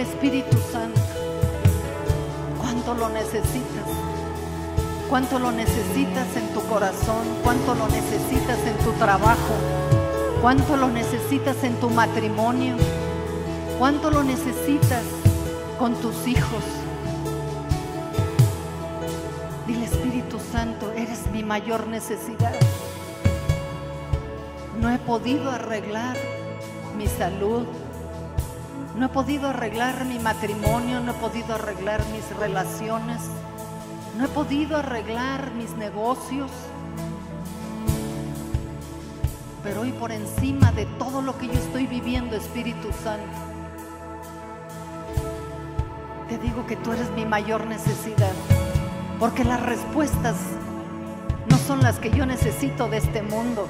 Espíritu Santo. ¿Cuánto lo necesitas? ¿Cuánto lo necesitas en tu corazón? ¿Cuánto lo necesitas en tu trabajo? ¿Cuánto lo necesitas en tu matrimonio? ¿Cuánto lo necesitas con tus hijos? Dile Espíritu Santo, eres mi mayor necesidad. No he podido arreglar mi salud, no he podido arreglar mi matrimonio, no he podido arreglar mis relaciones, no he podido arreglar mis negocios. Pero hoy por encima de todo lo que yo estoy viviendo, Espíritu Santo, te digo que tú eres mi mayor necesidad, porque las respuestas no son las que yo necesito de este mundo.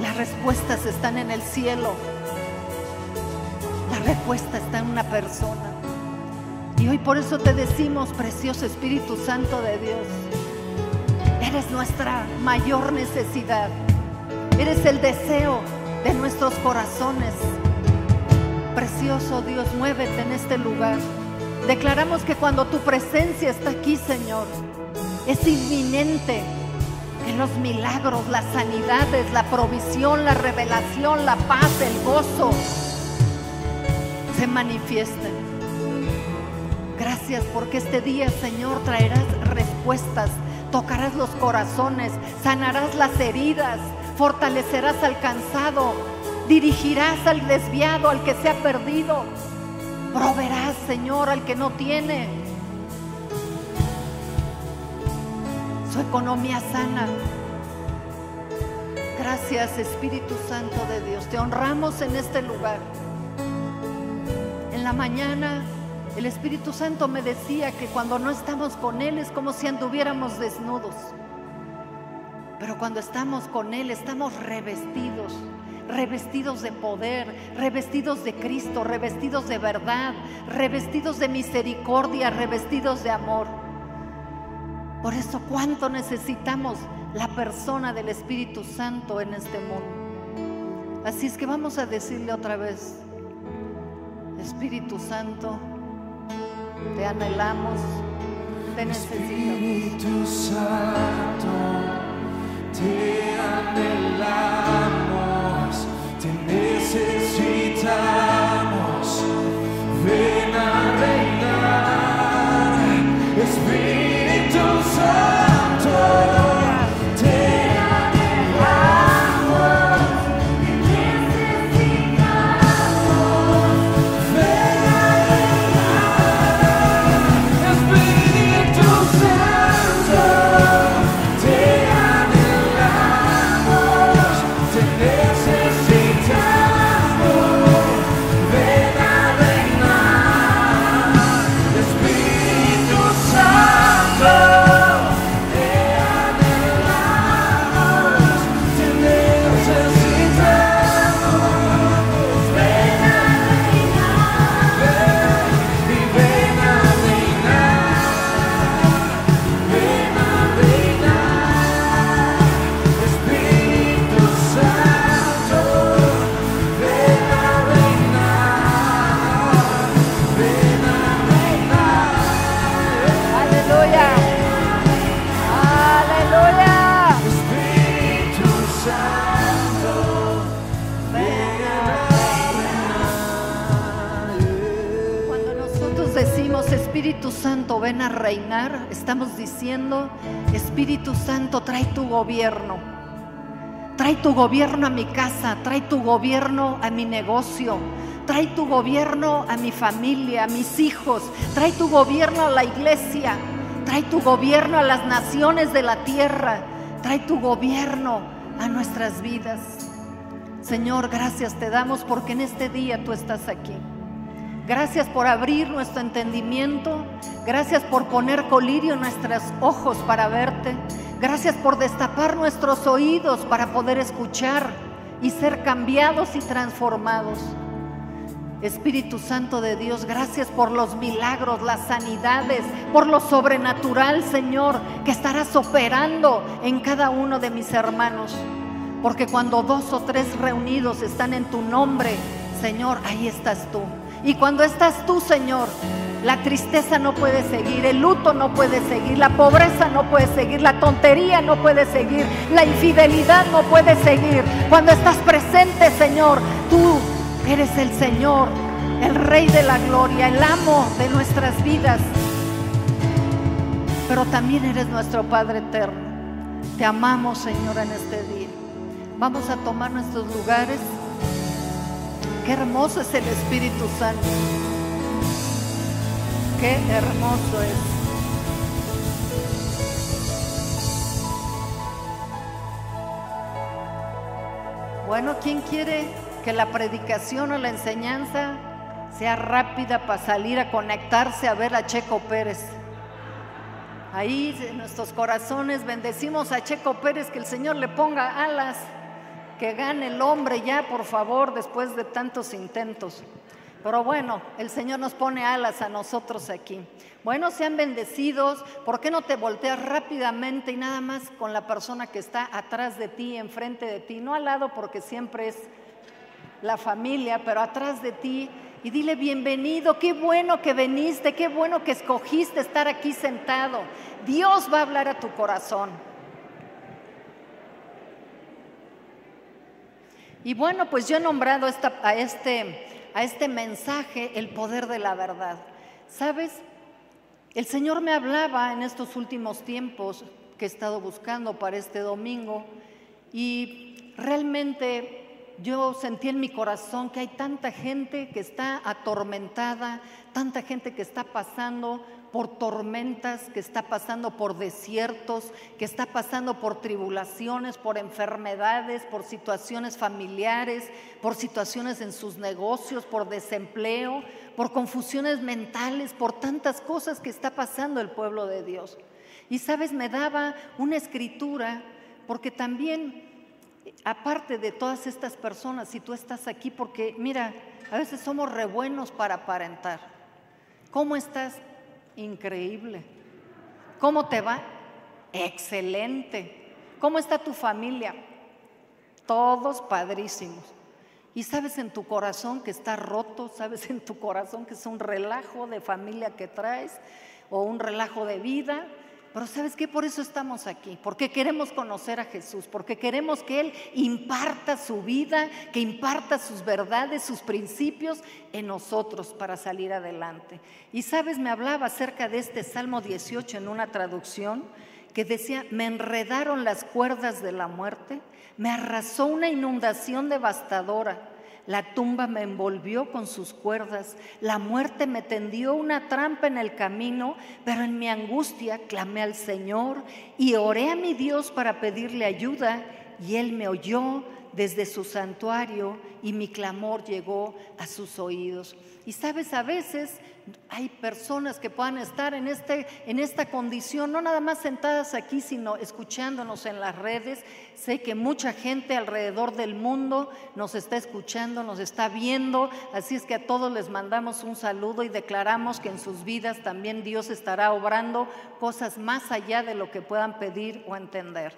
Las respuestas están en el cielo. Respuesta está en una persona. Y hoy por eso te decimos, precioso Espíritu Santo de Dios, eres nuestra mayor necesidad. Eres el deseo de nuestros corazones. Precioso Dios, muévete en este lugar. Declaramos que cuando tu presencia está aquí, Señor, es inminente que los milagros, las sanidades, la provisión, la revelación, la paz, el gozo se manifiesten. Gracias porque este día, Señor, traerás respuestas, tocarás los corazones, sanarás las heridas, fortalecerás al cansado, dirigirás al desviado, al que se ha perdido, proveerás, Señor, al que no tiene. Su economía sana. Gracias, Espíritu Santo de Dios. Te honramos en este lugar. La mañana el Espíritu Santo me decía que cuando no estamos con Él es como si anduviéramos desnudos. Pero cuando estamos con Él estamos revestidos, revestidos de poder, revestidos de Cristo, revestidos de verdad, revestidos de misericordia, revestidos de amor. Por eso cuánto necesitamos la persona del Espíritu Santo en este mundo. Así es que vamos a decirle otra vez, Espíritu Santo, te anhelamos, te necesitamos. Espíritu Santo, te anhelamos, te necesitamos. Ven a tu gobierno a mi casa, trae tu gobierno a mi negocio, trae tu gobierno a mi familia, a mis hijos, trae tu gobierno a la iglesia, trae tu gobierno a las naciones de la tierra, trae tu gobierno a nuestras vidas. Señor, gracias te damos porque en este día tú estás aquí. Gracias por abrir nuestro entendimiento. Gracias por poner colirio en nuestros ojos para verte. Gracias por destapar nuestros oídos para poder escuchar y ser cambiados y transformados. Espíritu Santo de Dios, gracias por los milagros, las sanidades, por lo sobrenatural, Señor, que estarás operando en cada uno de mis hermanos. Porque cuando dos o tres reunidos están en tu nombre, Señor, ahí estás tú. Y cuando estás tú, Señor, la tristeza no puede seguir, el luto no puede seguir, la pobreza no puede seguir, la tontería no puede seguir, la infidelidad no puede seguir. Cuando estás presente, Señor, tú eres el Señor, el Rey de la Gloria, el amo de nuestras vidas. Pero también eres nuestro Padre eterno. Te amamos, Señor, en este día. Vamos a tomar nuestros lugares. Qué hermoso es el Espíritu Santo. Qué hermoso es. Bueno, ¿quién quiere que la predicación o la enseñanza sea rápida para salir a conectarse a ver a Checo Pérez? Ahí en nuestros corazones bendecimos a Checo Pérez, que el Señor le ponga alas, que gane el hombre ya, por favor, después de tantos intentos. Pero bueno, el Señor nos pone alas a nosotros aquí. Bueno, sean bendecidos. ¿Por qué no te volteas rápidamente y nada más con la persona que está atrás de ti, enfrente de ti? No al lado porque siempre es la familia, pero atrás de ti. Y dile bienvenido, qué bueno que viniste, qué bueno que escogiste estar aquí sentado. Dios va a hablar a tu corazón. Y bueno, pues yo he nombrado a, este, a este mensaje el poder de la verdad. ¿Sabes? El Señor me hablaba en estos últimos tiempos que he estado buscando para este domingo y realmente yo sentí en mi corazón que hay tanta gente que está atormentada, tanta gente que está pasando por tormentas, que está pasando por desiertos, que está pasando por tribulaciones, por enfermedades, por situaciones familiares, por situaciones en sus negocios, por desempleo, por confusiones mentales, por tantas cosas que está pasando el pueblo de Dios. Y sabes, me daba una escritura, porque también, aparte de todas estas personas, si tú estás aquí, porque mira, a veces somos re buenos para aparentar. ¿Cómo estás? Increíble. ¿Cómo te va? Excelente. ¿Cómo está tu familia? Todos padrísimos. Y sabes en tu corazón que está roto, sabes en tu corazón que es un relajo de familia que traes o un relajo de vida, pero ¿sabes qué? Por eso estamos aquí, porque queremos conocer a Jesús, porque queremos que Él imparta su vida, que imparta sus verdades, sus principios en nosotros para salir adelante. Y sabes, me hablaba acerca de este Salmo 18 en una traducción que decía, me enredaron las cuerdas de la muerte, me arrasó una inundación devastadora. La tumba me envolvió con sus cuerdas, la muerte me tendió una trampa en el camino, pero en mi angustia clamé al Señor y oré a mi Dios para pedirle ayuda y Él me oyó desde su santuario y mi clamor llegó a sus oídos. Y sabes, a veces hay personas que puedan estar en, este, en esta condición, no nada más sentadas aquí, sino escuchándonos en las redes. Sé que mucha gente alrededor del mundo nos está escuchando, nos está viendo, así es que a todos les mandamos un saludo y declaramos que en sus vidas también Dios estará obrando cosas más allá de lo que puedan pedir o entender.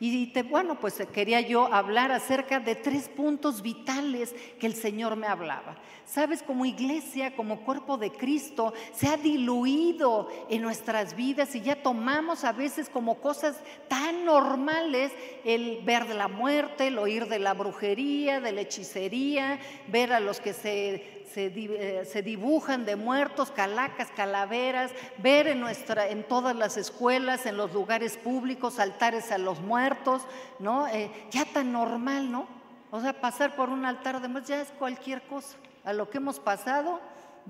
Y te, bueno, pues quería yo hablar acerca de tres puntos vitales que el Señor me hablaba. Sabes, como iglesia, como cuerpo de Cristo, se ha diluido en nuestras vidas y ya tomamos a veces como cosas tan normales el ver de la muerte, el oír de la brujería, de la hechicería, ver a los que se se, se, dibujan de muertos, calacas, calaveras, ver en, nuestra, en todas las escuelas, en los lugares públicos, altares a los muertos, ¿no? Eh, ya tan normal, ¿no? O sea, pasar por un altar de muertos ya es cualquier cosa. A lo que hemos pasado,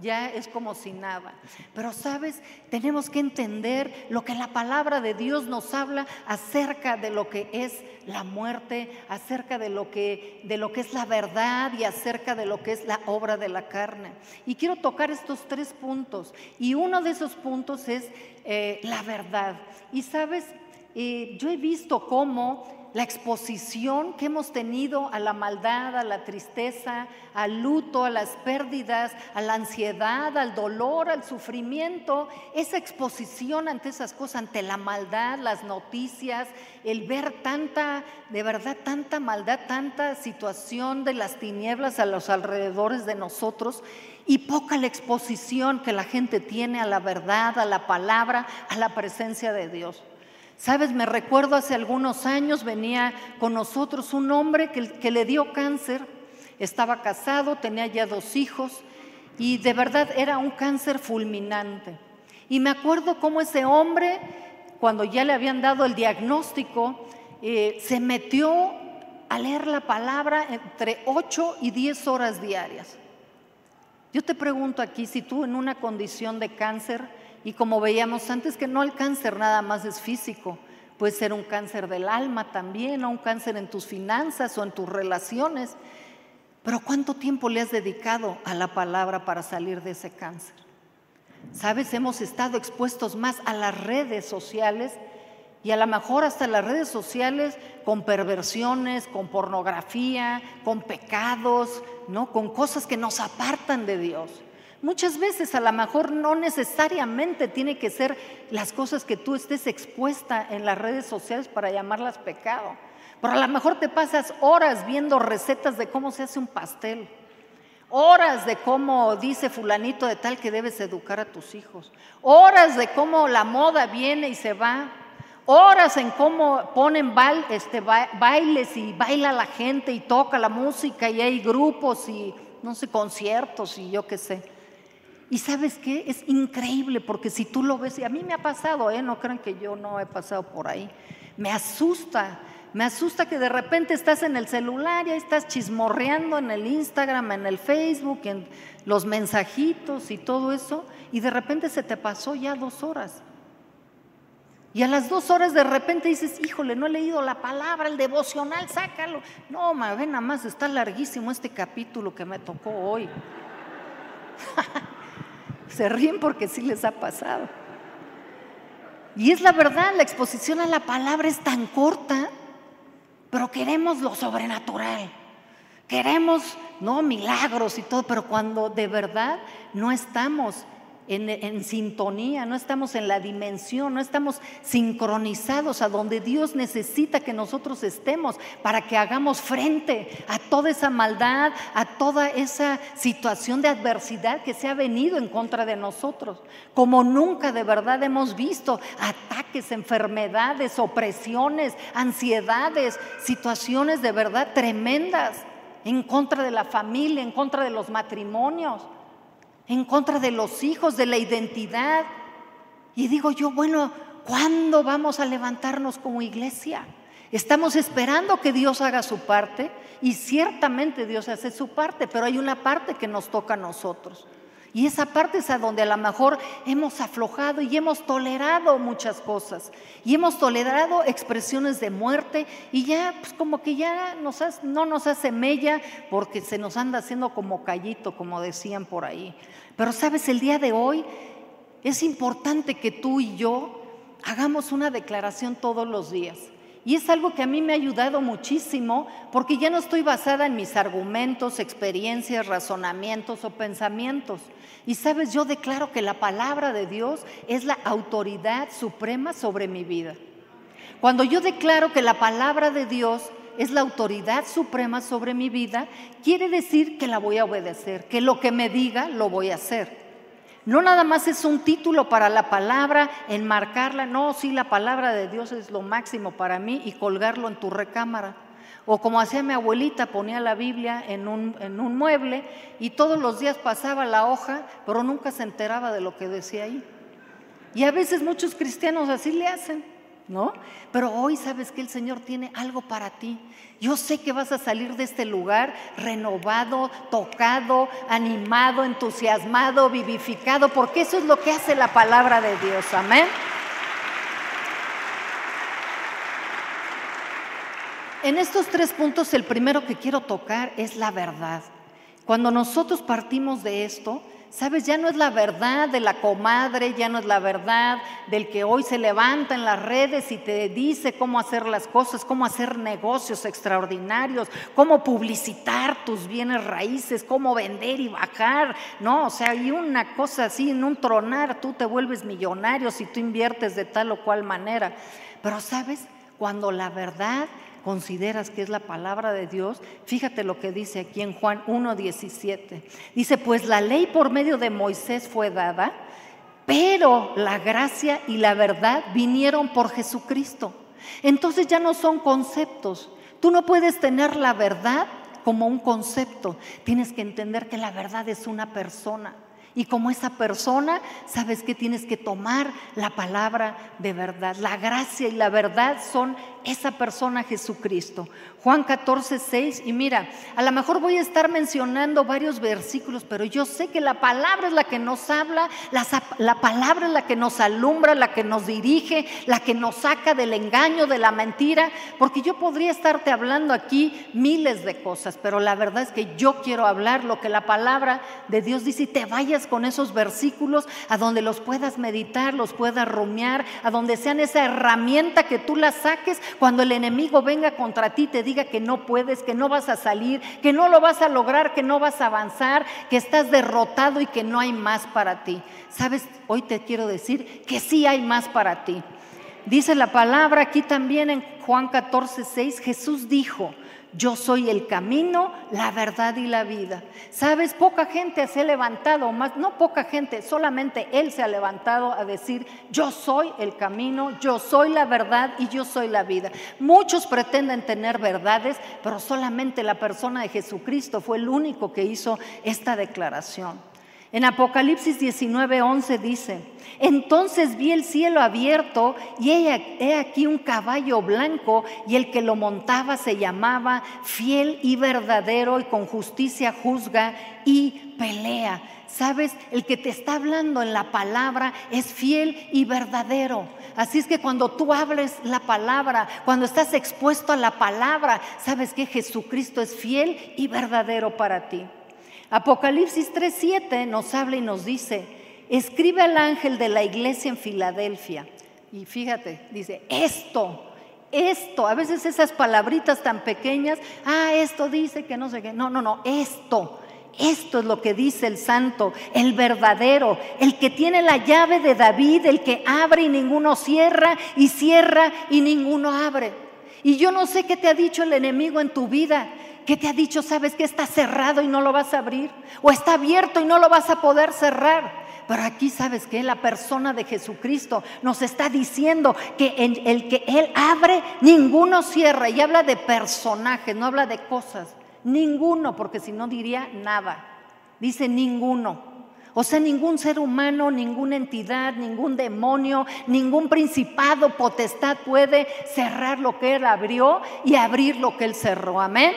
ya es como si nada. Pero sabes, tenemos que entender lo que la palabra de Dios nos habla acerca de lo que es la muerte, acerca de lo que, de lo que es la verdad y acerca de lo que es la obra de la carne. Y quiero tocar estos tres puntos. Y uno de esos puntos es eh, la verdad. Y sabes, eh, yo he visto cómo la exposición que hemos tenido a la maldad, a la tristeza, al luto, a las pérdidas, a la ansiedad, al dolor, al sufrimiento, esa exposición ante esas cosas, ante la maldad, las noticias, el ver tanta, de verdad, tanta maldad, tanta situación de las tinieblas a los alrededores de nosotros y poca la exposición que la gente tiene a la verdad, a la palabra, a la presencia de Dios. Sabes, me recuerdo hace algunos años venía con nosotros un hombre que, le dio cáncer, estaba casado, tenía ya dos hijos y de verdad era un cáncer fulminante. Y me acuerdo cómo ese hombre, cuando ya le habían dado el diagnóstico, eh, se metió a leer la palabra entre 8 y 10 horas diarias. Yo te pregunto aquí, si tú en una condición de cáncer, y como veíamos antes, que no el cáncer nada más es físico, puede ser un cáncer del alma también, o un cáncer en tus finanzas o en tus relaciones. Pero ¿cuánto tiempo le has dedicado a la palabra para salir de ese cáncer? Sabes, hemos estado expuestos más a las redes sociales y a lo mejor hasta las redes sociales con perversiones, con pornografía, con pecados, ¿no? Con cosas que nos apartan de Dios. Muchas veces a lo mejor no necesariamente tiene que ser las cosas que tú estés expuesta en las redes sociales para llamarlas pecado. Pero a lo mejor te pasas horas viendo recetas de cómo se hace un pastel. Horas de cómo dice fulanito de tal que debes educar a tus hijos. Horas de cómo la moda viene y se va. Horas en cómo ponen este, bailes y baila la gente y toca la música y hay grupos y no sé, conciertos y yo qué sé. Y sabes qué, es increíble porque si tú lo ves, y a mí me ha pasado, ¿eh? no crean que yo no he pasado por ahí, me asusta, me asusta que de repente estás en el celular y ahí estás chismorreando en el Instagram, en el Facebook, en los mensajitos y todo eso, y de repente se te pasó ya dos horas. Y a las dos horas de repente dices, híjole, no he leído la palabra, el devocional, sácalo. No, ma, ve nada más, está larguísimo este capítulo que me tocó hoy. Se ríen porque sí les ha pasado. Y es la verdad, la exposición a la palabra es tan corta, pero queremos lo sobrenatural. Queremos, no, milagros y todo, pero cuando de verdad no estamos en, sintonía, no estamos en la dimensión, no estamos sincronizados a donde Dios necesita que nosotros estemos para que hagamos frente a toda esa maldad, a toda esa situación de adversidad que se ha venido en contra de nosotros. Como nunca de verdad hemos visto ataques, enfermedades, opresiones, ansiedades, situaciones de verdad tremendas en contra de la familia, en contra de los matrimonios en contra de los hijos, de la identidad. Y digo yo, bueno, ¿cuándo vamos a levantarnos como iglesia? Estamos esperando que Dios haga su parte y ciertamente Dios hace su parte, pero hay una parte que nos toca a nosotros. Y esa parte es a donde a lo mejor hemos aflojado y hemos tolerado muchas cosas. Y hemos tolerado expresiones de muerte y ya, pues como que ya no nos hace mella porque se nos anda haciendo como callito, como decían por ahí. Pero sabes, el día de hoy es importante que tú y yo hagamos una declaración todos los días. Y es algo que a mí me ha ayudado muchísimo porque ya no estoy basada en mis argumentos, experiencias, razonamientos o pensamientos. Y sabes, yo declaro que la palabra de Dios es la autoridad suprema sobre mi vida. Cuando yo declaro que la palabra de Dios es la autoridad suprema sobre mi vida, quiere decir que la voy a obedecer, que lo que me diga lo voy a hacer. No nada más es un título para la palabra, enmarcarla, no, sí, la palabra de Dios es lo máximo para mí y colgarlo en tu recámara. O como hacía mi abuelita, ponía la Biblia en un, en un mueble y todos los días pasaba la hoja, pero nunca se enteraba de lo que decía ahí. Y a veces muchos cristianos así le hacen. ¿No? Pero hoy sabes que el Señor tiene algo para ti. Yo sé que vas a salir de este lugar renovado, tocado, animado, entusiasmado, vivificado, porque eso es lo que hace la palabra de Dios. Amén. En estos tres puntos, el primero que quiero tocar es la verdad. Cuando nosotros partimos de esto, Sabes, ya no es la verdad de la comadre, ya no es la verdad del que hoy se levanta en las redes y te dice cómo hacer las cosas, cómo hacer negocios extraordinarios, cómo publicitar tus bienes raíces, cómo vender y bajar. No, o sea, hay una cosa así, en un tronar tú te vuelves millonario si tú inviertes de tal o cual manera. Pero sabes, cuando la verdad consideras que es la palabra de Dios, fíjate lo que dice aquí en Juan 1.17. Dice, pues la ley por medio de Moisés fue dada, pero la gracia y la verdad vinieron por Jesucristo. Entonces ya no son conceptos. Tú no puedes tener la verdad como un concepto. Tienes que entender que la verdad es una persona. Y como esa persona, sabes que tienes que tomar la palabra de verdad. La gracia y la verdad son esa persona Jesucristo. Juan 14, 6. Y mira, a lo mejor voy a estar mencionando varios versículos, pero yo sé que la palabra es la que nos habla, la, la palabra es la que nos alumbra, la que nos dirige, la que nos saca del engaño, de la mentira, porque yo podría estarte hablando aquí miles de cosas, pero la verdad es que yo quiero hablar lo que la palabra de Dios dice y te vayas con esos versículos a donde los puedas meditar, los puedas rumiar, a donde sean esa herramienta que tú la saques cuando el enemigo venga contra ti, te diga que no puedes, que no vas a salir, que no lo vas a lograr, que no vas a avanzar, que estás derrotado y que no hay más para ti. Sabes, hoy te quiero decir que sí hay más para ti. Dice la palabra aquí también en Juan 14, 6, Jesús dijo, yo soy el camino, la verdad y la vida. Sabes, poca gente se ha levantado, más, no poca gente, solamente Él se ha levantado a decir, yo soy el camino, yo soy la verdad y yo soy la vida. Muchos pretenden tener verdades, pero solamente la persona de Jesucristo fue el único que hizo esta declaración. En Apocalipsis 19:11 dice, entonces vi el cielo abierto y he aquí un caballo blanco y el que lo montaba se llamaba fiel y verdadero y con justicia juzga y pelea. Sabes, el que te está hablando en la palabra es fiel y verdadero. Así es que cuando tú hables la palabra, cuando estás expuesto a la palabra, sabes que Jesucristo es fiel y verdadero para ti. Apocalipsis 3:7 nos habla y nos dice, escribe al ángel de la iglesia en Filadelfia. Y fíjate, dice, esto, esto, a veces esas palabritas tan pequeñas, ah, esto dice que no sé qué, no, no, no, esto. Esto es lo que dice el santo, el verdadero, el que tiene la llave de David, el que abre y ninguno cierra, y cierra y ninguno abre. Y yo no sé qué te ha dicho el enemigo en tu vida, ¿Qué te ha dicho? ¿Sabes que está cerrado y no lo vas a abrir? ¿O está abierto y no lo vas a poder cerrar? Pero aquí sabes que la persona de Jesucristo nos está diciendo que en el que Él abre, ninguno cierra. Y habla de personajes, no habla de cosas. Ninguno, porque si no diría nada. Dice ninguno. O sea, ningún ser humano, ninguna entidad, ningún demonio, ningún principado, potestad puede cerrar lo que Él abrió y abrir lo que Él cerró. Amén.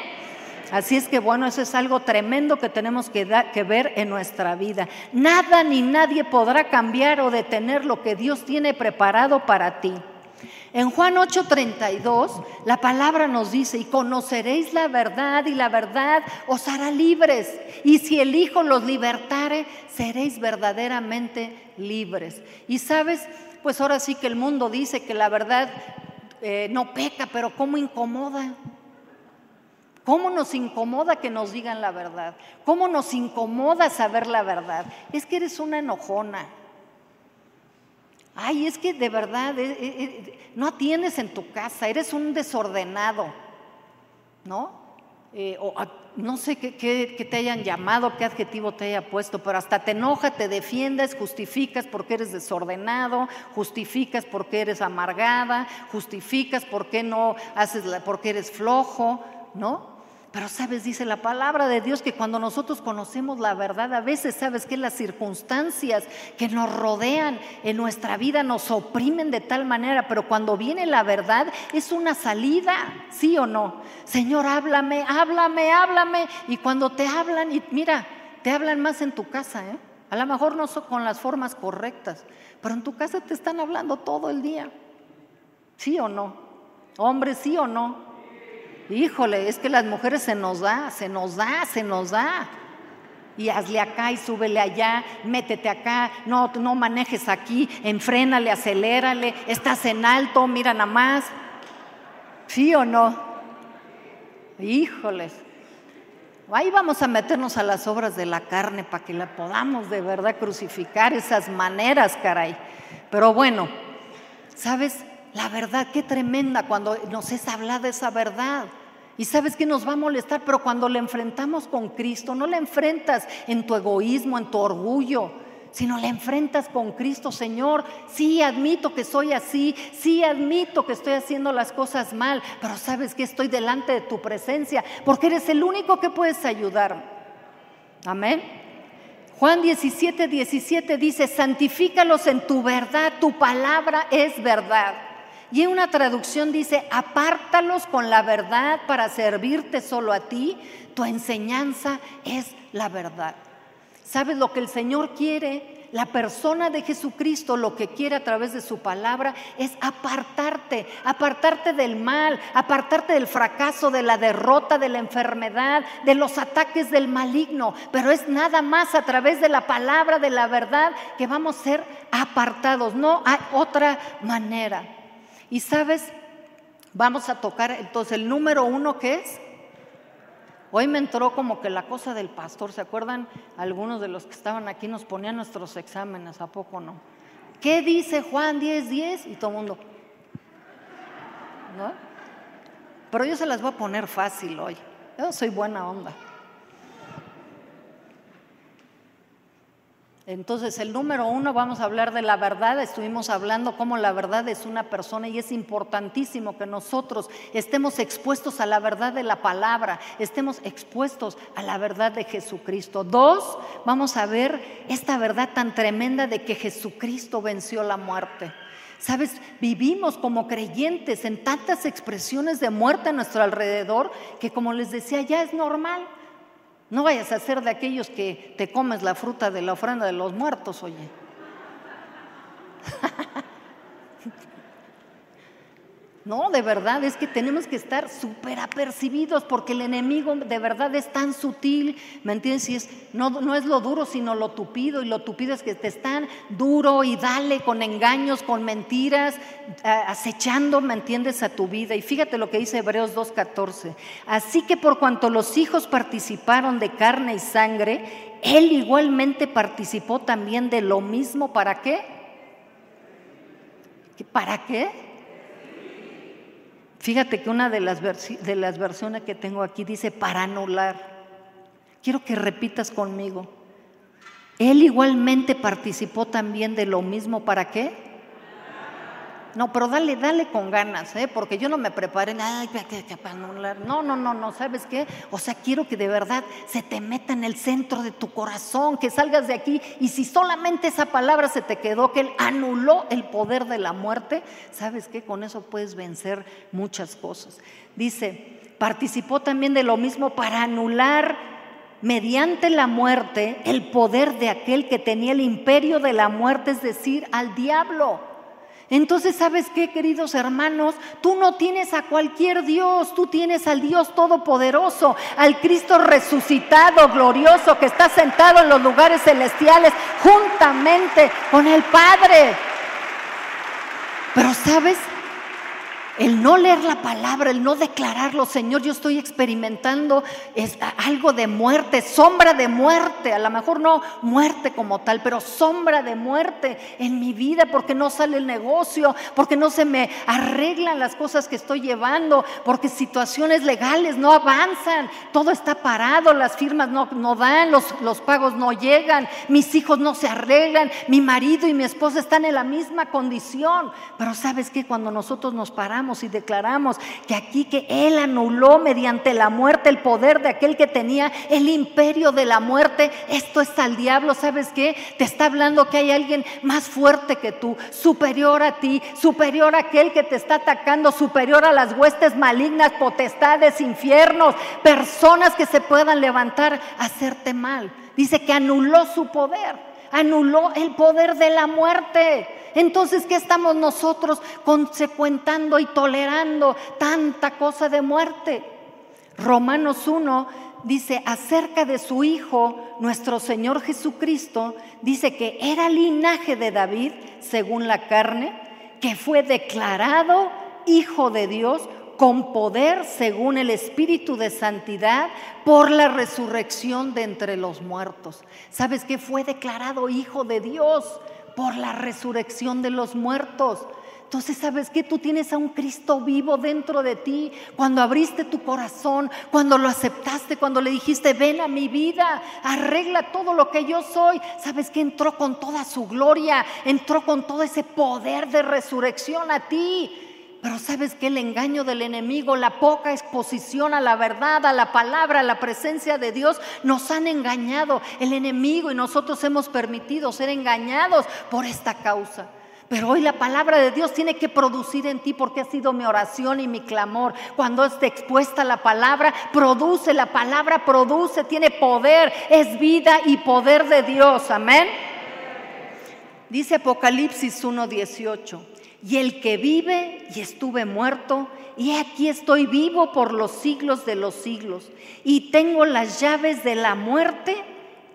Así es que bueno, eso es algo tremendo que tenemos que, ver en nuestra vida. Nada ni nadie podrá cambiar o detener lo que Dios tiene preparado para ti. En Juan 8:32 la palabra nos dice, y conoceréis la verdad y la verdad os hará libres. Y si el Hijo los libertare, seréis verdaderamente libres. Y sabes, pues ahora sí que el mundo dice que la verdad eh, no peca, pero ¿cómo incomoda? ¿Cómo nos incomoda que nos digan la verdad? ¿Cómo nos incomoda saber la verdad? Es que eres una enojona. Ay, es que de verdad eh, eh, eh, no atiendes en tu casa, eres un desordenado, ¿no? o, no sé qué, te hayan llamado, qué adjetivo te haya puesto, pero hasta te enoja, te defiendes, justificas porque eres desordenado, justificas porque eres amargada, justificas porque no haces, porque eres flojo, ¿no? Pero sabes, dice la palabra de Dios que cuando nosotros conocemos la verdad, a veces sabes que las circunstancias que nos rodean en nuestra vida nos oprimen de tal manera, pero cuando viene la verdad es una salida, ¿sí o no? Señor, háblame, háblame, háblame. Y cuando te hablan, y mira, te hablan más en tu casa, ¿eh? A lo mejor no son con las formas correctas, pero en tu casa te están hablando todo el día. ¿Sí o no? Hombre, sí o no. Híjole, es que las mujeres se nos da, se nos da, se nos da. y hazle acá y súbele allá, métete acá, no, no manejes aquí, enfrénale, acelérale, estás en alto, mira nada más. ¿Sí o no? Híjoles. Ahí vamos a meternos a las obras de la carne para que la podamos de verdad crucificar esas maneras, caray. Pero bueno, ¿sabes? La verdad, qué tremenda cuando nos es hablada esa verdad. Y sabes que nos va a molestar, pero cuando la enfrentamos con Cristo, no la enfrentas en tu egoísmo, en tu orgullo, sino la enfrentas con Cristo, Señor. Sí, admito que soy así, sí, admito que estoy haciendo las cosas mal, pero sabes que estoy delante de tu presencia, porque eres el único que puedes ayudar. Amén. Juan 17, 17 dice, santifícalos en tu verdad, tu palabra es verdad. Y en una traducción dice, apártalos con la verdad para servirte solo a ti, tu enseñanza es la verdad. ¿Sabes lo que el Señor quiere? La persona de Jesucristo lo que quiere a través de su palabra es apartarte, apartarte del mal, apartarte del fracaso, de la derrota, de la enfermedad, de los ataques del maligno. Pero es nada más a través de la palabra, de la verdad, que vamos a ser apartados. No hay otra manera. Y sabes, vamos a tocar entonces el número uno que es. Hoy me entró como que la cosa del pastor, ¿se acuerdan? Algunos de los que estaban aquí nos ponían nuestros exámenes, ¿a poco no? ¿Qué dice Juan 10, 10? Y todo el mundo. ¿No? Pero yo se las voy a poner fácil hoy. Yo soy buena onda. Entonces, el número uno, vamos a hablar de la verdad. Estuvimos hablando cómo la verdad es una persona y es importantísimo que nosotros estemos expuestos a la verdad de la palabra, estemos expuestos a la verdad de Jesucristo. Dos, vamos a ver esta verdad tan tremenda de que Jesucristo venció la muerte. Sabes, vivimos como creyentes en tantas expresiones de muerte a nuestro alrededor que como les decía, ya es normal. No vayas a ser de aquellos que te comes la fruta de la ofrenda de los muertos, oye. No, de verdad, es que tenemos que estar súper apercibidos porque el enemigo de verdad es tan sutil, ¿me entiendes? Y es, no, no es lo duro, sino lo tupido, y lo tupido es que te están duro y dale con engaños, con mentiras, acechando, ¿me entiendes?, a tu vida. Y fíjate lo que dice Hebreos 2.14. Así que por cuanto los hijos participaron de carne y sangre, él igualmente participó también de lo mismo. ¿Para qué? ¿Para qué? Fíjate que una de las, de las versiones que tengo aquí dice para anular. Quiero que repitas conmigo. Él igualmente participó también de lo mismo. ¿Para qué? No, pero dale, dale con ganas, ¿eh? porque yo no me preparé, ay, para. No, no, no, no, ¿sabes qué? O sea, quiero que de verdad se te meta en el centro de tu corazón, que salgas de aquí y si solamente esa palabra se te quedó, que Él anuló el poder de la muerte, ¿sabes qué? Con eso puedes vencer muchas cosas. Dice, participó también de lo mismo para anular mediante la muerte el poder de aquel que tenía el imperio de la muerte, es decir, al diablo. Entonces, ¿sabes qué, queridos hermanos? Tú no tienes a cualquier Dios, tú tienes al Dios Todopoderoso, al Cristo resucitado, glorioso, que está sentado en los lugares celestiales juntamente con el Padre. Pero, ¿sabes? El no leer la palabra, el no declararlo, Señor, yo estoy experimentando algo de muerte, sombra de muerte, a lo mejor no muerte como tal, pero sombra de muerte en mi vida porque no sale el negocio, porque no se me arreglan las cosas que estoy llevando, porque situaciones legales no avanzan, todo está parado, las firmas no, dan, los, los pagos no llegan, mis hijos no se arreglan, mi marido y mi esposa están en la misma condición. Pero sabes que cuando nosotros nos paramos, y declaramos que aquí que Él anuló mediante la muerte el poder de aquel que tenía el imperio de la muerte. Esto es al diablo, ¿sabes qué? Te está hablando que hay alguien más fuerte que tú, superior a ti, superior a aquel que te está atacando, superior a las huestes malignas, potestades, infiernos, personas que se puedan levantar a hacerte mal. Dice que anuló su poder anuló el poder de la muerte. Entonces, ¿qué estamos nosotros consecuentando y tolerando tanta cosa de muerte? Romanos 1 dice acerca de su Hijo, nuestro Señor Jesucristo, dice que era linaje de David, según la carne, que fue declarado Hijo de Dios con poder según el Espíritu de Santidad por la resurrección de entre los muertos. ¿Sabes que fue declarado Hijo de Dios por la resurrección de los muertos? Entonces, ¿sabes que Tú tienes a un Cristo vivo dentro de ti. Cuando abriste tu corazón, cuando lo aceptaste, cuando le dijiste, ven a mi vida, arregla todo lo que yo soy. ¿Sabes que Entró con toda su gloria, entró con todo ese poder de resurrección a ti. Pero sabes que el engaño del enemigo, la poca exposición a la verdad, a la palabra, a la presencia de Dios, nos han engañado. El enemigo y nosotros hemos permitido ser engañados por esta causa. Pero hoy la palabra de Dios tiene que producir en ti porque ha sido mi oración y mi clamor. Cuando esté expuesta la palabra, produce, la palabra produce, tiene poder, es vida y poder de Dios. Amén. Dice Apocalipsis 1:18, y el que vive y estuve muerto, y aquí estoy vivo por los siglos de los siglos, y tengo las llaves de la muerte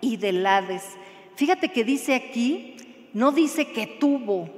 y del Hades. Fíjate que dice aquí, no dice que tuvo,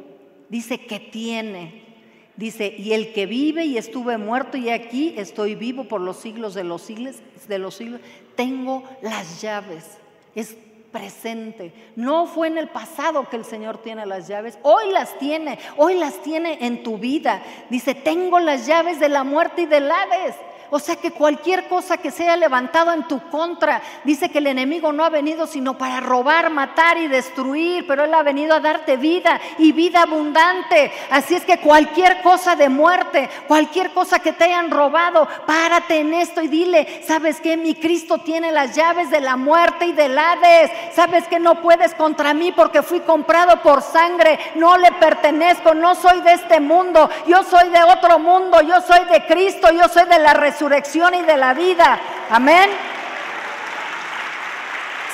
dice que tiene. Dice, y el que vive y estuve muerto y aquí estoy vivo por los siglos de los siglos, de los siglos, tengo las llaves. Es presente. No fue en el pasado que el Señor tiene las llaves, hoy las tiene, hoy las tiene en tu vida. Dice, tengo las llaves de la muerte y del Hades. O sea que cualquier cosa que se haya levantado en tu contra, dice que el enemigo no ha venido sino para robar, matar y destruir, pero él ha venido a darte vida y vida abundante. Así es que cualquier cosa de muerte, cualquier cosa que te hayan robado, párate en esto y dile, ¿sabes que Mi Cristo tiene las llaves de la muerte y del Hades. ¿Sabes que no puedes contra mí porque fui comprado por sangre? No le pertenezco, no soy de este mundo, yo soy de otro mundo, yo soy de Cristo, yo soy de la resurrección resurrección y de la vida. Amén.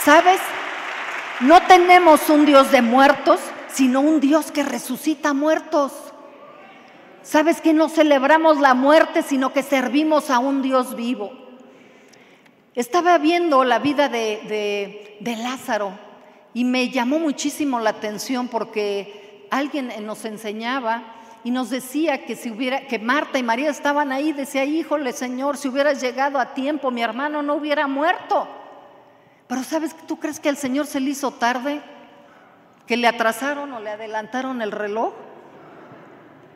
¿Sabes? No tenemos un Dios de muertos, sino un Dios que resucita muertos. ¿Sabes que no celebramos la muerte, sino que servimos a un Dios vivo? Estaba viendo la vida de, de, de Lázaro y me llamó muchísimo la atención porque alguien nos enseñaba y nos decía que si hubiera, que Marta y María estaban ahí, decía, híjole Señor, si hubieras llegado a tiempo, mi hermano no hubiera muerto. Pero ¿sabes? ¿Tú crees que el Señor se le hizo tarde? ¿Que le atrasaron o le adelantaron el reloj?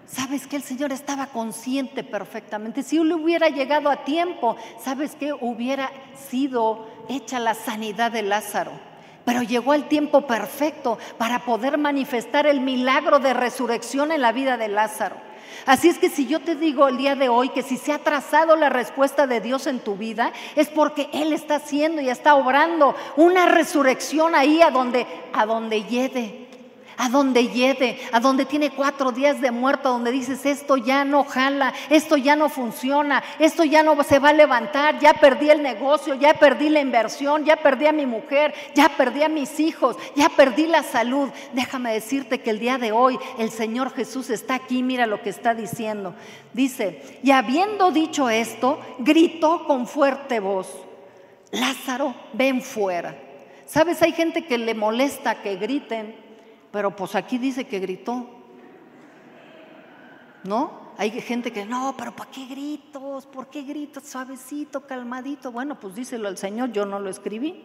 ¿Sabes que el Señor estaba consciente perfectamente? Si le hubiera llegado a tiempo, ¿sabes que hubiera sido hecha la sanidad de Lázaro? Pero llegó el tiempo perfecto para poder manifestar el milagro de resurrección en la vida de Lázaro. Así es que si yo te digo el día de hoy que si se ha trazado la respuesta de Dios en tu vida, es porque Él está haciendo y está obrando una resurrección ahí a donde, a donde llegue a donde llegue, a donde tiene cuatro días de muerto, donde dices, esto ya no jala, esto ya no funciona, esto ya no se va a levantar, ya perdí el negocio, ya perdí la inversión, ya perdí a mi mujer, ya perdí a mis hijos, ya perdí la salud. Déjame decirte que el día de hoy el Señor Jesús está aquí, mira lo que está diciendo. Dice, y habiendo dicho esto, gritó con fuerte voz, Lázaro, ven fuera. ¿Sabes? Hay gente que le molesta que griten pero pues aquí dice que gritó. ¿No? Hay gente que, no, pero ¿para qué gritos? ¿Por qué gritos? Suavecito, calmadito. Bueno, pues díselo al Señor, yo no lo escribí.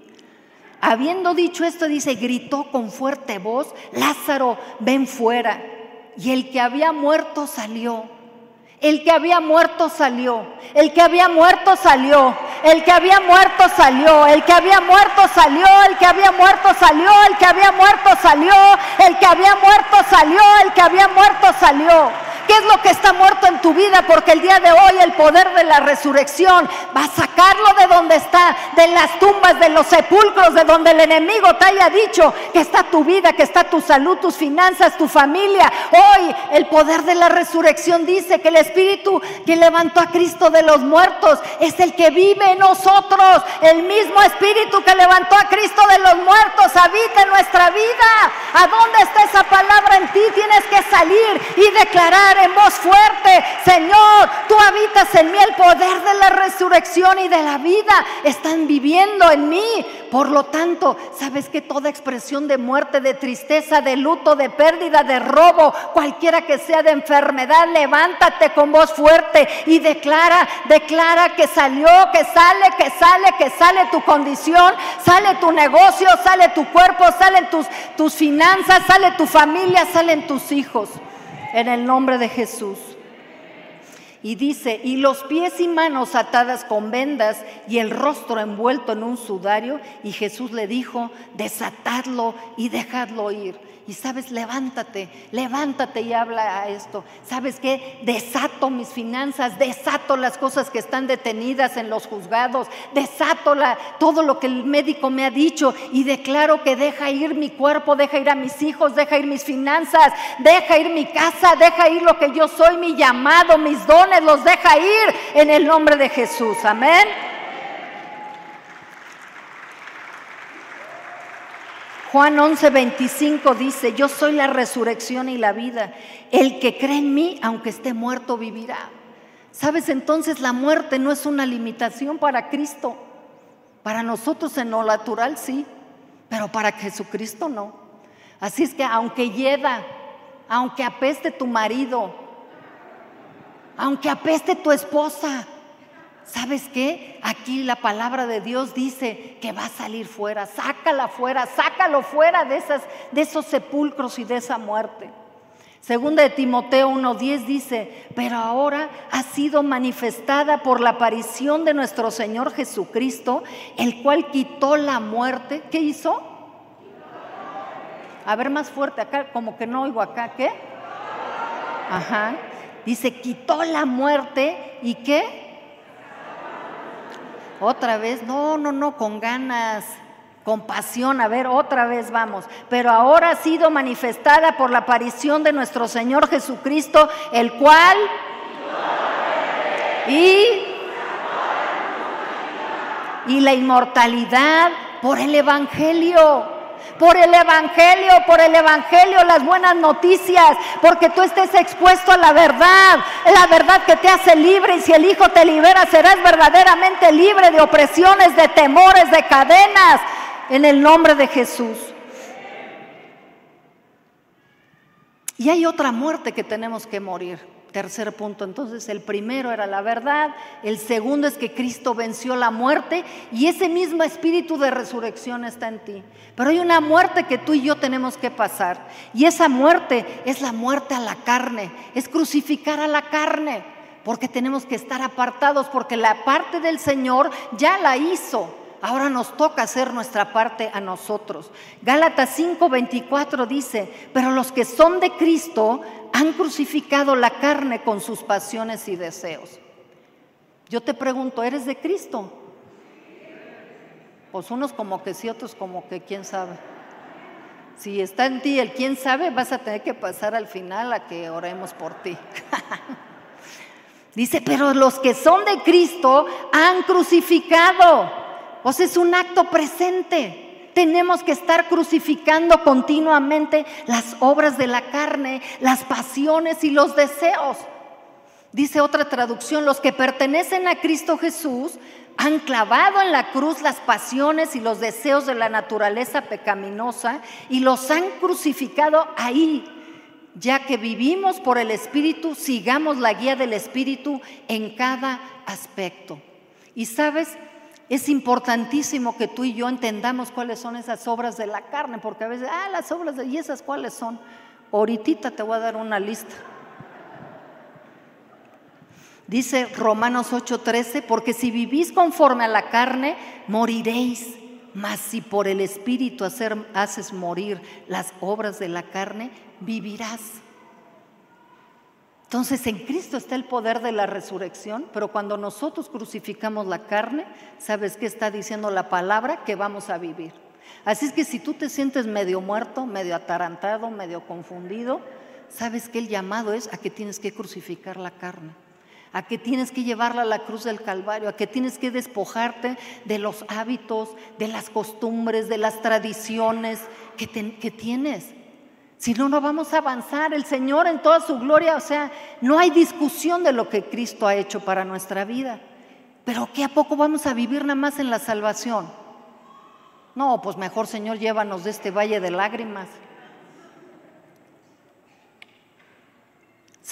Habiendo dicho esto, dice, gritó con fuerte voz, Lázaro, ven fuera. Y el que había muerto salió. El que había muerto salió, el que había muerto salió, el que había muerto salió, el que había muerto salió, el que había muerto salió, el que había muerto salió, el que había muerto salió, el que había muerto salió. ¿Qué es lo que está muerto en tu vida? Porque el día de hoy el poder de la resurrección va a sacarlo de donde está, de las tumbas, de los sepulcros, de donde el enemigo te haya dicho que está tu vida, que está tu salud, tus finanzas, tu familia. Hoy el poder de la resurrección dice que el Espíritu que levantó a Cristo de los muertos es el que vive en nosotros. El mismo Espíritu que levantó a Cristo de los muertos habita en nuestra vida. ¿A dónde está esa palabra en ti? Tienes que salir y declarar en voz fuerte, Señor, tú habitas en mí, el poder de la resurrección y de la vida están viviendo en mí. Por lo tanto, sabes que toda expresión de muerte, de tristeza, de luto, de pérdida, de robo, cualquiera que sea de enfermedad, levántate con voz fuerte y declara, declara que salió, que sale, que sale, que sale tu condición, sale tu negocio, sale tu cuerpo, salen tus, tus finanzas, sale tu familia, salen tus hijos. En el nombre de Jesús. Y dice, y los pies y manos atadas con vendas y el rostro envuelto en un sudario. Y Jesús le dijo, desatadlo y dejadlo ir. Y sabes, levántate, levántate y habla a esto. ¿Sabes qué? Desato mis finanzas, desato las cosas que están detenidas en los juzgados, desato la, todo lo que el médico me ha dicho y declaro que deja ir mi cuerpo, deja ir a mis hijos, deja ir mis finanzas, deja ir mi casa, deja ir lo que yo soy, mi llamado, mis dones, los deja ir en el nombre de Jesús. Amén. Juan 11, 25 dice, yo soy la resurrección y la vida. El que cree en mí, aunque esté muerto, vivirá. ¿Sabes? Entonces la muerte no es una limitación para Cristo. Para nosotros en lo natural sí, pero para Jesucristo no. Así es que aunque hieda, aunque apeste tu marido, aunque apeste tu esposa, ¿Sabes qué? Aquí la palabra de Dios dice que va a salir fuera. Sácala fuera, sácalo fuera de, esas, de esos sepulcros y de esa muerte. Segunda de Timoteo 1.10 dice, pero ahora ha sido manifestada por la aparición de nuestro Señor Jesucristo, el cual quitó la muerte. ¿Qué hizo? A ver más fuerte acá, como que no oigo acá, ¿qué? Ajá. Dice, quitó la muerte y qué? Otra vez, no, no, no, con ganas, con pasión, a ver, otra vez vamos. Pero ahora ha sido manifestada por la aparición de nuestro Señor Jesucristo, el cual... Y, y la inmortalidad por el Evangelio por el Evangelio, por el Evangelio, las buenas noticias, porque tú estés expuesto a la verdad, la verdad que te hace libre y si el Hijo te libera serás verdaderamente libre de opresiones, de temores, de cadenas, en el nombre de Jesús. Y hay otra muerte que tenemos que morir. Tercer punto, entonces el primero era la verdad, el segundo es que Cristo venció la muerte y ese mismo espíritu de resurrección está en ti. Pero hay una muerte que tú y yo tenemos que pasar y esa muerte es la muerte a la carne, es crucificar a la carne, porque tenemos que estar apartados, porque la parte del Señor ya la hizo. Ahora nos toca hacer nuestra parte a nosotros. Gálatas 5:24 dice, pero los que son de Cristo han crucificado la carne con sus pasiones y deseos. Yo te pregunto, ¿eres de Cristo? Pues unos como que sí, otros como que quién sabe. Si está en ti el quién sabe, vas a tener que pasar al final a que oremos por ti. Dice, pero los que son de Cristo han crucificado. Pues es un acto presente. Tenemos que estar crucificando continuamente las obras de la carne, las pasiones y los deseos. Dice otra traducción, los que pertenecen a Cristo Jesús han clavado en la cruz las pasiones y los deseos de la naturaleza pecaminosa y los han crucificado ahí. Ya que vivimos por el Espíritu, sigamos la guía del Espíritu en cada aspecto. Y sabes, es importantísimo que tú y yo entendamos cuáles son esas obras de la carne, porque a veces, ah, las obras de, ¿y esas cuáles son? Ahorita te voy a dar una lista. Dice Romanos 8:13, porque si vivís conforme a la carne, moriréis, mas si por el Espíritu hacer, haces morir las obras de la carne, vivirás. Entonces en Cristo está el poder de la resurrección, pero cuando nosotros crucificamos la carne, ¿sabes qué está diciendo la palabra? Que vamos a vivir. Así es que si tú te sientes medio muerto, medio atarantado, medio confundido, ¿sabes que el llamado es a que tienes que crucificar la carne? a que tienes que llevarla a la cruz del Calvario, a que tienes que despojarte de los hábitos, de las costumbres, de las tradiciones que, que tienes. Si no, no vamos a avanzar. El Señor en toda su gloria, o sea, no hay discusión de lo que Cristo ha hecho para nuestra vida. Pero ¿qué a poco vamos a vivir nada más en la salvación? No, pues mejor Señor, llévanos de este valle de lágrimas.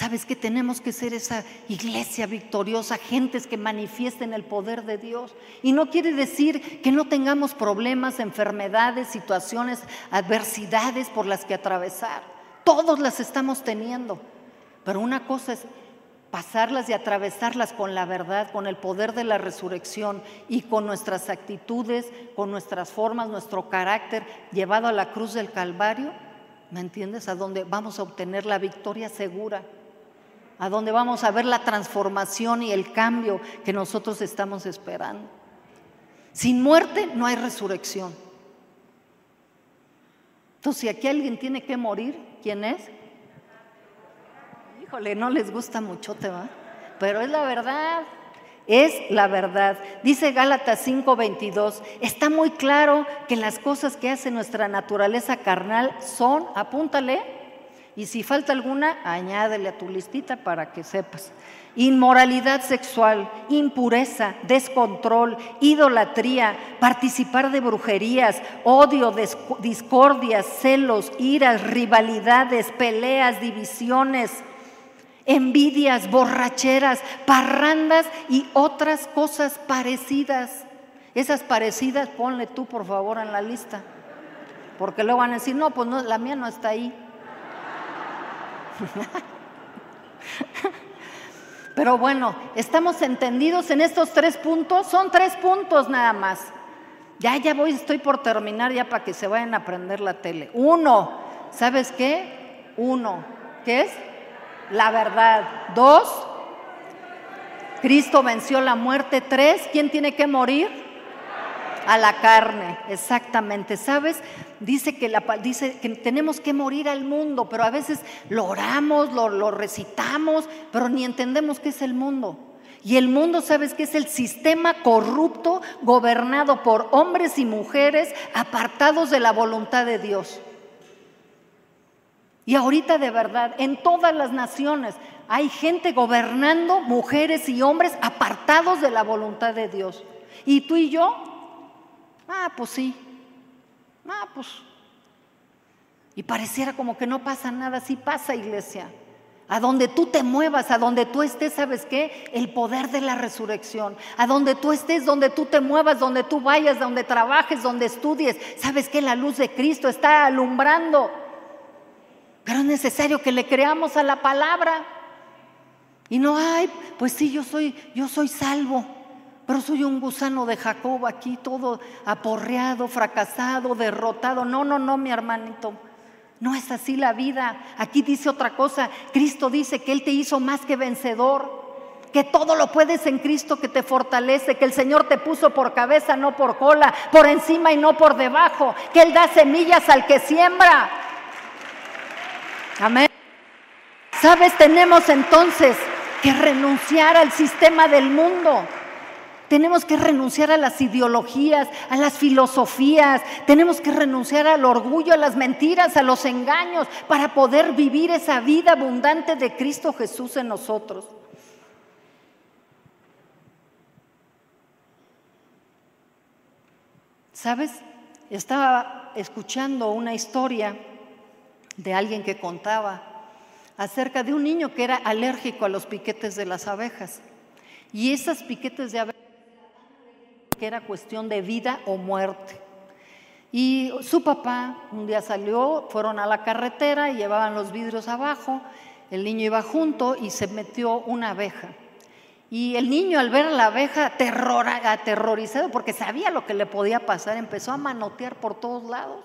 ¿Sabes que tenemos que ser esa iglesia victoriosa, gentes que manifiesten el poder de Dios? Y no quiere decir que no tengamos problemas, enfermedades, situaciones, adversidades por las que atravesar. Todos las estamos teniendo. Pero una cosa es pasarlas y atravesarlas con la verdad, con el poder de la resurrección y con nuestras actitudes, con nuestras formas, nuestro carácter llevado a la cruz del Calvario. ¿Me entiendes? A donde vamos a obtener la victoria segura a donde vamos a ver la transformación y el cambio que nosotros estamos esperando. Sin muerte no hay resurrección. Entonces, si aquí alguien tiene que morir, ¿quién es? Híjole, no les gusta mucho, te va. Pero es la verdad, es la verdad. Dice Gálatas 5:22, está muy claro que las cosas que hace nuestra naturaleza carnal son, apúntale, y si falta alguna, añádele a tu listita para que sepas. Inmoralidad sexual, impureza, descontrol, idolatría, participar de brujerías, odio, discordias, celos, iras, rivalidades, peleas, divisiones, envidias, borracheras, parrandas y otras cosas parecidas. Esas parecidas, ponle tú por favor en la lista. Porque luego van a decir, no, pues no, la mía no está ahí. Pero bueno, estamos entendidos en estos tres puntos. Son tres puntos nada más. Ya, ya voy, estoy por terminar ya para que se vayan a prender la tele. Uno, ¿sabes qué? Uno, ¿qué es? La verdad. Dos, Cristo venció la muerte. Tres, ¿quién tiene que morir? A la carne, exactamente. ¿Sabes? Dice que, dice que tenemos que morir al mundo, pero a veces lo oramos, lo, lo recitamos, pero ni entendemos qué es el mundo. Y el mundo, ¿sabes qué es? El sistema corrupto gobernado por hombres y mujeres apartados de la voluntad de Dios. Y ahorita de verdad, en todas las naciones hay gente gobernando, mujeres y hombres apartados de la voluntad de Dios. Y tú y yo Ah, pues sí. Ah, pues. Y pareciera como que no pasa nada. Sí pasa, iglesia. A donde tú te muevas, a donde tú estés, ¿sabes qué? El poder de la resurrección. A donde tú estés, donde tú te muevas, donde tú vayas, donde trabajes, donde estudies. ¿Sabes qué? La luz de Cristo está alumbrando. Pero es necesario que le creamos a la palabra. Y no, ay, pues sí, yo soy, yo soy salvo. Pero soy un gusano de Jacob aquí, todo aporreado, fracasado, derrotado. No, no, no, mi hermanito. No es así la vida. Aquí dice otra cosa. Cristo dice que Él te hizo más que vencedor. Que todo lo puedes en Cristo que te fortalece. Que el Señor te puso por cabeza, no por cola. Por encima y no por debajo. Que Él da semillas al que siembra. Amén. ¿Sabes? Tenemos entonces que renunciar al sistema del mundo. Tenemos que renunciar a las ideologías, a las filosofías, tenemos que renunciar al orgullo, a las mentiras, a los engaños, para poder vivir esa vida abundante de Cristo Jesús en nosotros. ¿Sabes? Estaba escuchando una historia de alguien que contaba acerca de un niño que era alérgico a los piquetes de las abejas. Y esas piquetes de abejas que era cuestión de vida o muerte. Y su papá un día salió, fueron a la carretera y llevaban los vidrios abajo, el niño iba junto y se metió una abeja. Y el niño al ver a la abeja aterrorizado porque sabía lo que le podía pasar, empezó a manotear por todos lados.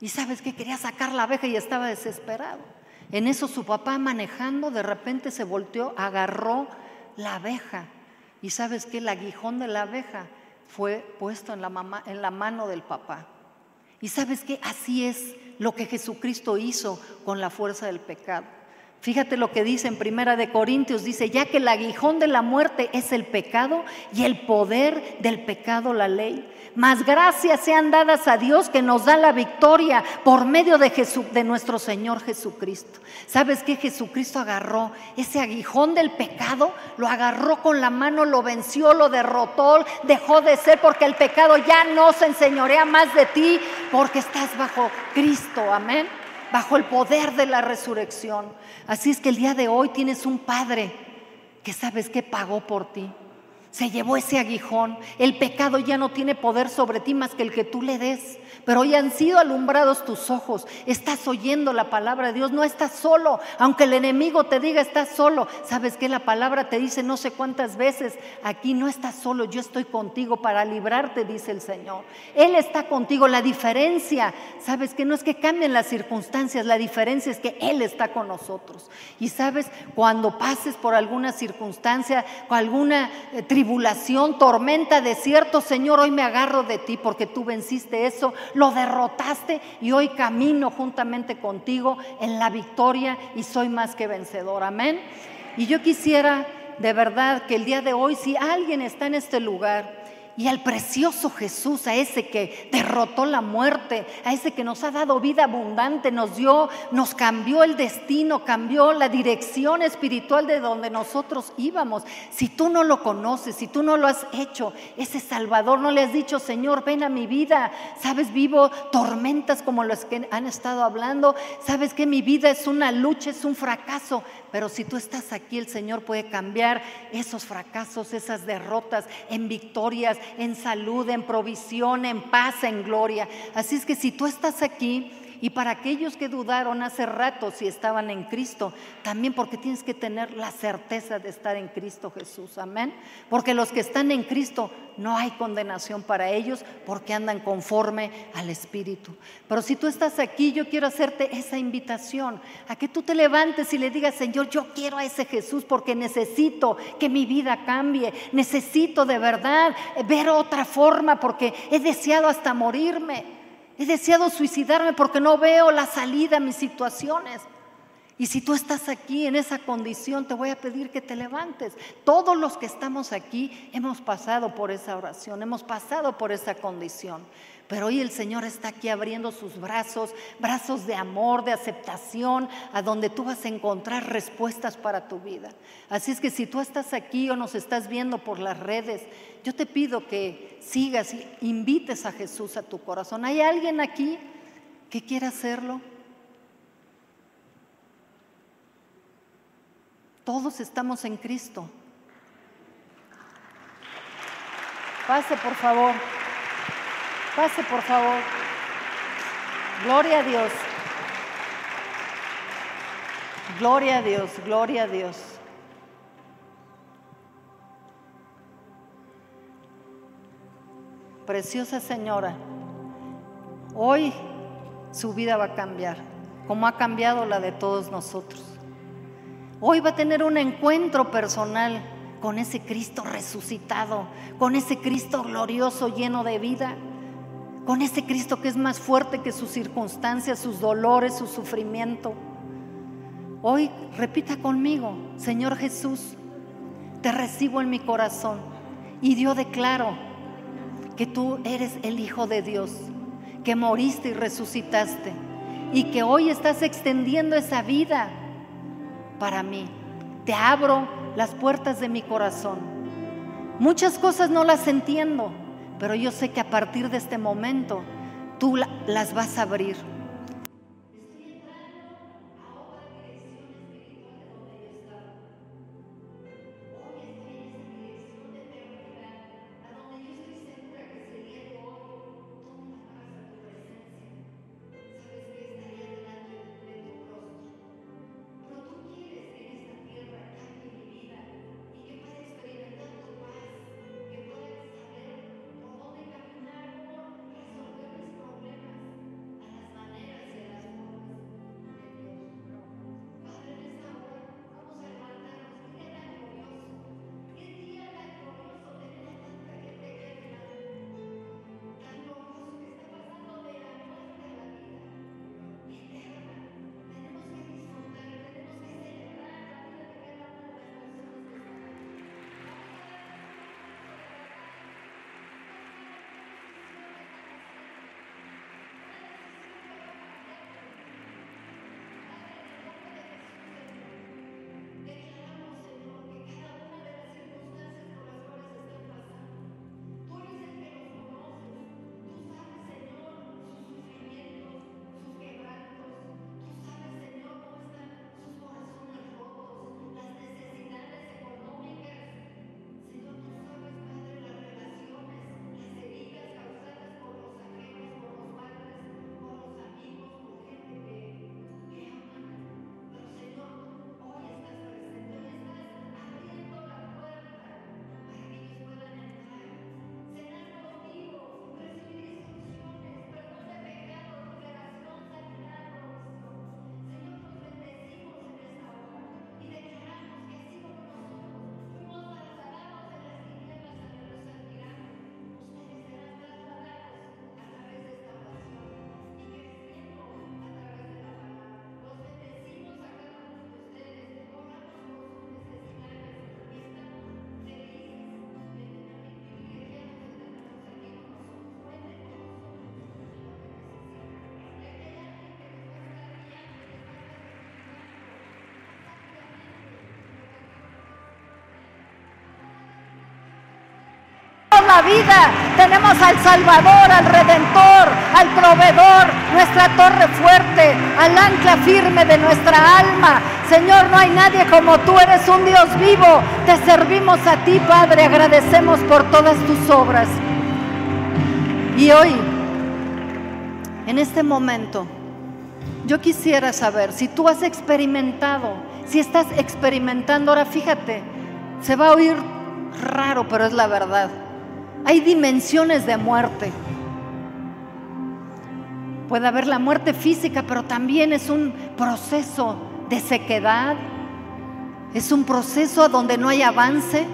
Y sabes que quería sacar la abeja y estaba desesperado. En eso su papá manejando de repente se volteó, agarró la abeja y sabes que el aguijón de la abeja fue puesto en la, mamá, en la mano del papá. Y sabes que así es lo que Jesucristo hizo con la fuerza del pecado. Fíjate lo que dice en Primera de Corintios, dice, ya que el aguijón de la muerte es el pecado y el poder del pecado la ley. Mas gracias sean dadas a Dios que nos da la victoria por medio de, Jesús, de nuestro Señor Jesucristo. ¿Sabes qué? Jesucristo agarró ese aguijón del pecado, lo agarró con la mano, lo venció, lo derrotó, dejó de ser porque el pecado ya no se enseñorea más de ti porque estás bajo Cristo. Amén bajo el poder de la resurrección. Así es que el día de hoy tienes un Padre que sabes que pagó por ti. Se llevó ese aguijón. El pecado ya no tiene poder sobre ti más que el que tú le des pero hoy han sido alumbrados tus ojos. Estás oyendo la palabra de Dios, no estás solo, aunque el enemigo te diga estás solo. Sabes que la palabra te dice no sé cuántas veces, aquí no estás solo, yo estoy contigo para librarte, dice el Señor. Él está contigo. La diferencia, sabes que no es que cambien las circunstancias, la diferencia es que Él está con nosotros. Y sabes, cuando pases por alguna circunstancia, alguna eh, tormenta, desierto, Señor, hoy me agarro de ti porque tú venciste eso lo derrotaste y hoy camino juntamente contigo en la victoria y soy más que vencedor. Amén. Y yo quisiera de verdad que el día de hoy, si alguien está en este lugar, y al precioso Jesús, a ese que derrotó la muerte, a ese que nos ha dado vida abundante, nos dio, nos cambió el destino, cambió la dirección espiritual de donde nosotros íbamos. Si tú no lo conoces, si tú no lo has hecho, ese Salvador no le has dicho, Señor, ven a mi vida. Sabes, vivo tormentas como las que han estado hablando. Sabes que mi vida es una lucha, es un fracaso. Pero si tú estás aquí, el Señor puede cambiar esos fracasos, esas derrotas en victorias, en salud, en provisión, en paz, en gloria. Así es que si tú estás aquí, y para aquellos que dudaron hace rato si estaban en Cristo, también porque tienes que tener la certeza de estar en Cristo Jesús. Amén. Porque los que están en Cristo no hay condenación para ellos porque andan conforme al Espíritu. Pero si tú estás aquí, yo quiero hacerte esa invitación a que tú te levantes y le digas, Señor, yo quiero a ese Jesús porque necesito que mi vida cambie. Necesito de verdad ver otra forma porque he deseado hasta morirme. He deseado suicidarme porque no veo la salida a mis situaciones. Y si tú estás aquí en esa condición, te voy a pedir que te levantes. Todos los que estamos aquí hemos pasado por esa oración, hemos pasado por esa condición. Pero hoy el Señor está aquí abriendo sus brazos, brazos de amor, de aceptación, a donde tú vas a encontrar respuestas para tu vida. Así es que si tú estás aquí o nos estás viendo por las redes, yo te pido que sigas y invites a Jesús a tu corazón. ¿Hay alguien aquí que quiera hacerlo? Todos estamos en Cristo. Pase, por favor. Pase, por favor. Gloria a Dios. Gloria a Dios, gloria a Dios. Preciosa señora, hoy su vida va a cambiar, como ha cambiado la de todos nosotros. Hoy va a tener un encuentro personal con ese Cristo resucitado, con ese Cristo glorioso lleno de vida con ese Cristo que es más fuerte que sus circunstancias, sus dolores, su sufrimiento. Hoy repita conmigo, Señor Jesús, te recibo en mi corazón y yo declaro que tú eres el Hijo de Dios, que moriste y resucitaste y que hoy estás extendiendo esa vida para mí. Te abro las puertas de mi corazón. Muchas cosas no las entiendo, pero yo sé que a partir de este momento tú las vas a abrir. La vida. Tenemos al Salvador, al Redentor, al Proveedor, nuestra torre fuerte, al ancla firme de nuestra alma. Señor, no hay nadie como tú, eres un Dios vivo. Te servimos a ti, Padre, agradecemos por todas tus obras. Y hoy, en este momento, yo quisiera saber si tú has experimentado, si estás experimentando, ahora fíjate, se va a oír raro, pero es la verdad. Hay dimensiones de muerte. Puede haber la muerte física, pero también es un proceso de sequedad. Es un proceso a donde no hay avance,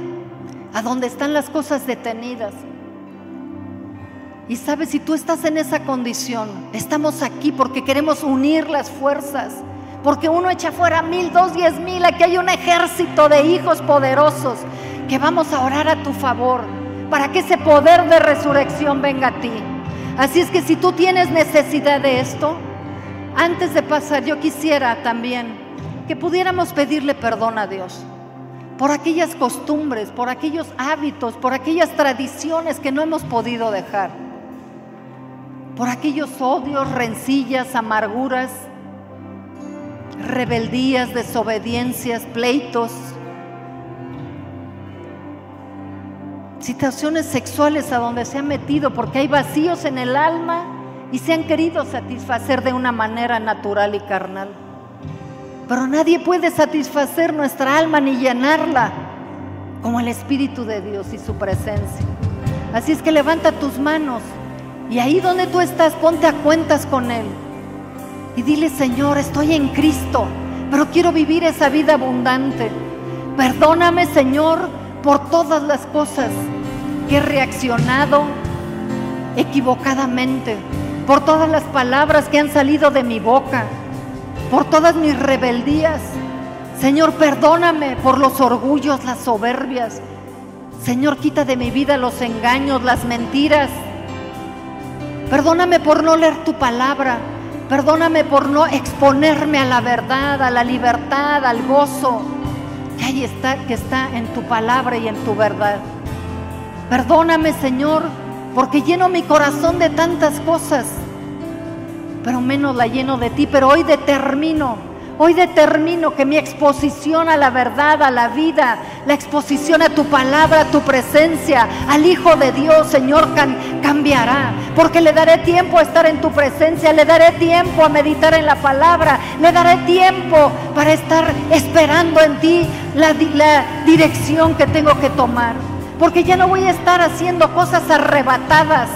a donde están las cosas detenidas. Y sabes, si tú estás en esa condición, estamos aquí porque queremos unir las fuerzas. Porque uno echa fuera mil, dos, diez mil. Aquí hay un ejército de hijos poderosos que vamos a orar a tu favor para que ese poder de resurrección venga a ti. Así es que si tú tienes necesidad de esto, antes de pasar, yo quisiera también que pudiéramos pedirle perdón a Dios por aquellas costumbres, por aquellos hábitos, por aquellas tradiciones que no hemos podido dejar, por aquellos odios, rencillas, amarguras, rebeldías, desobediencias, pleitos, situaciones sexuales a donde se han metido porque hay vacíos en el alma y se han querido satisfacer de una manera natural y carnal. Pero nadie puede satisfacer nuestra alma ni llenarla como el Espíritu de Dios y su presencia. Así es que levanta tus manos y ahí donde tú estás, ponte a cuentas con Él. Y dile, Señor, estoy en Cristo, pero quiero vivir esa vida abundante. Perdóname, Señor, por todas las cosas que he reaccionado equivocadamente, por todas las palabras que han salido de mi boca, por todas mis rebeldías. Señor, perdóname por los orgullos, las soberbias. Señor, quita de mi vida los engaños, las mentiras. Perdóname por no leer tu palabra. Perdóname por no exponerme a la verdad, a la libertad, al gozo que ahí está, que está en tu palabra y en tu verdad. Perdóname, Señor, porque lleno mi corazón de tantas cosas, pero menos la lleno de ti. Pero hoy determino Hoy determino que mi exposición a la verdad, a la vida, la exposición a tu palabra, a tu presencia, al Hijo de Dios, Señor, cambiará. Porque le daré tiempo a estar en tu presencia, le daré tiempo a meditar en la palabra, le daré tiempo para estar esperando en ti la, la dirección que tengo que tomar. Porque ya no voy a estar haciendo cosas arrebatadas,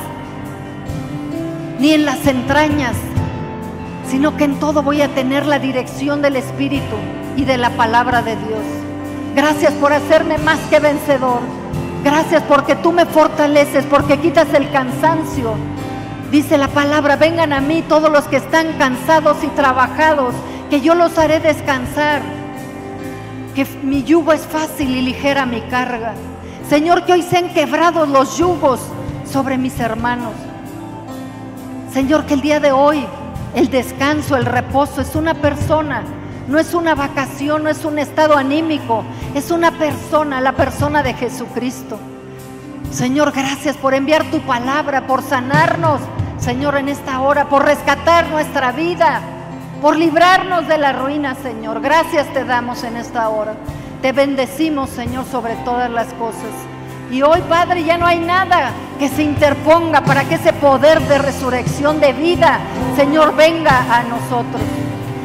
ni en las entrañas sino que en todo voy a tener la dirección del Espíritu y de la palabra de Dios. Gracias por hacerme más que vencedor. Gracias porque tú me fortaleces, porque quitas el cansancio. Dice la palabra, vengan a mí todos los que están cansados y trabajados, que yo los haré descansar. Que mi yugo es fácil y ligera mi carga. Señor, que hoy sean quebrados los yugos sobre mis hermanos. Señor, que el día de hoy el descanso, el reposo es una persona, no es una vacación, no es un estado anímico, es una persona, la persona de Jesucristo. Señor, gracias por enviar tu palabra, por sanarnos, Señor, en esta hora, por rescatar nuestra vida, por librarnos de la ruina, Señor. Gracias te damos en esta hora. Te bendecimos, Señor, sobre todas las cosas. Y hoy, Padre, ya no hay nada que se interponga para que ese poder de resurrección de vida, Señor, venga a nosotros.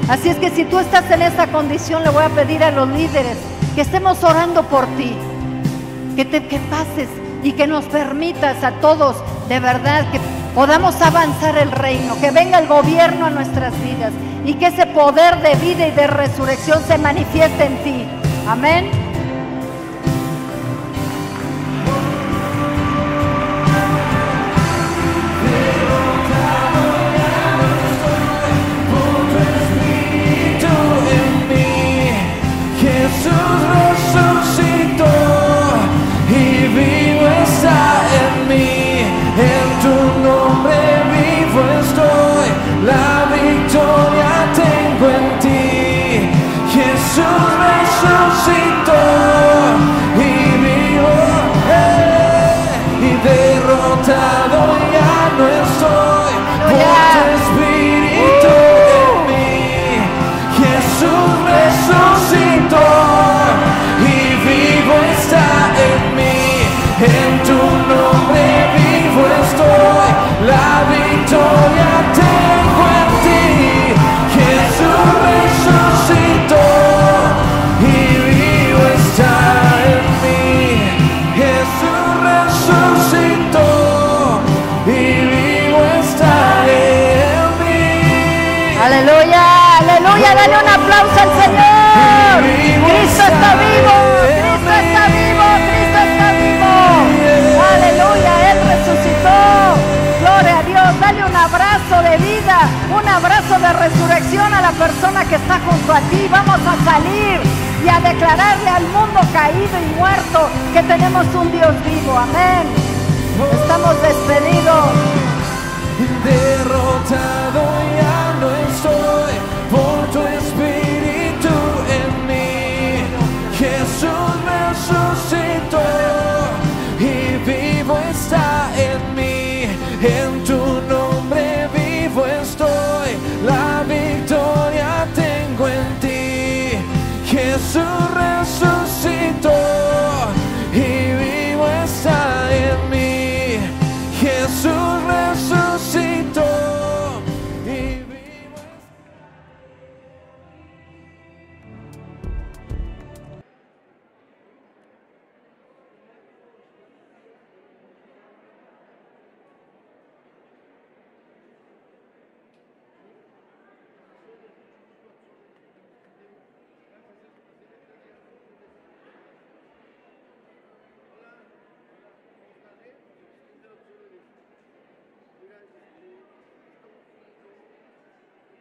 Así es que si tú estás en esa condición, le voy a pedir a los líderes que estemos orando por ti, que te que pases y que nos permitas a todos de verdad que podamos avanzar el reino, que venga el gobierno a nuestras vidas y que ese poder de vida y de resurrección se manifieste en ti. Amén. resurrección a la persona que está junto a ti. Vamos a salir y a declararle al mundo caído y muerto que tenemos un Dios vivo. Amén. Estamos despedidos. Derrotado ya no estoy por tu espíritu en mí. Jesús me suscitó y vivo está en mí. En tu nombre vivo estoy. Jesús resucitó y vivo está.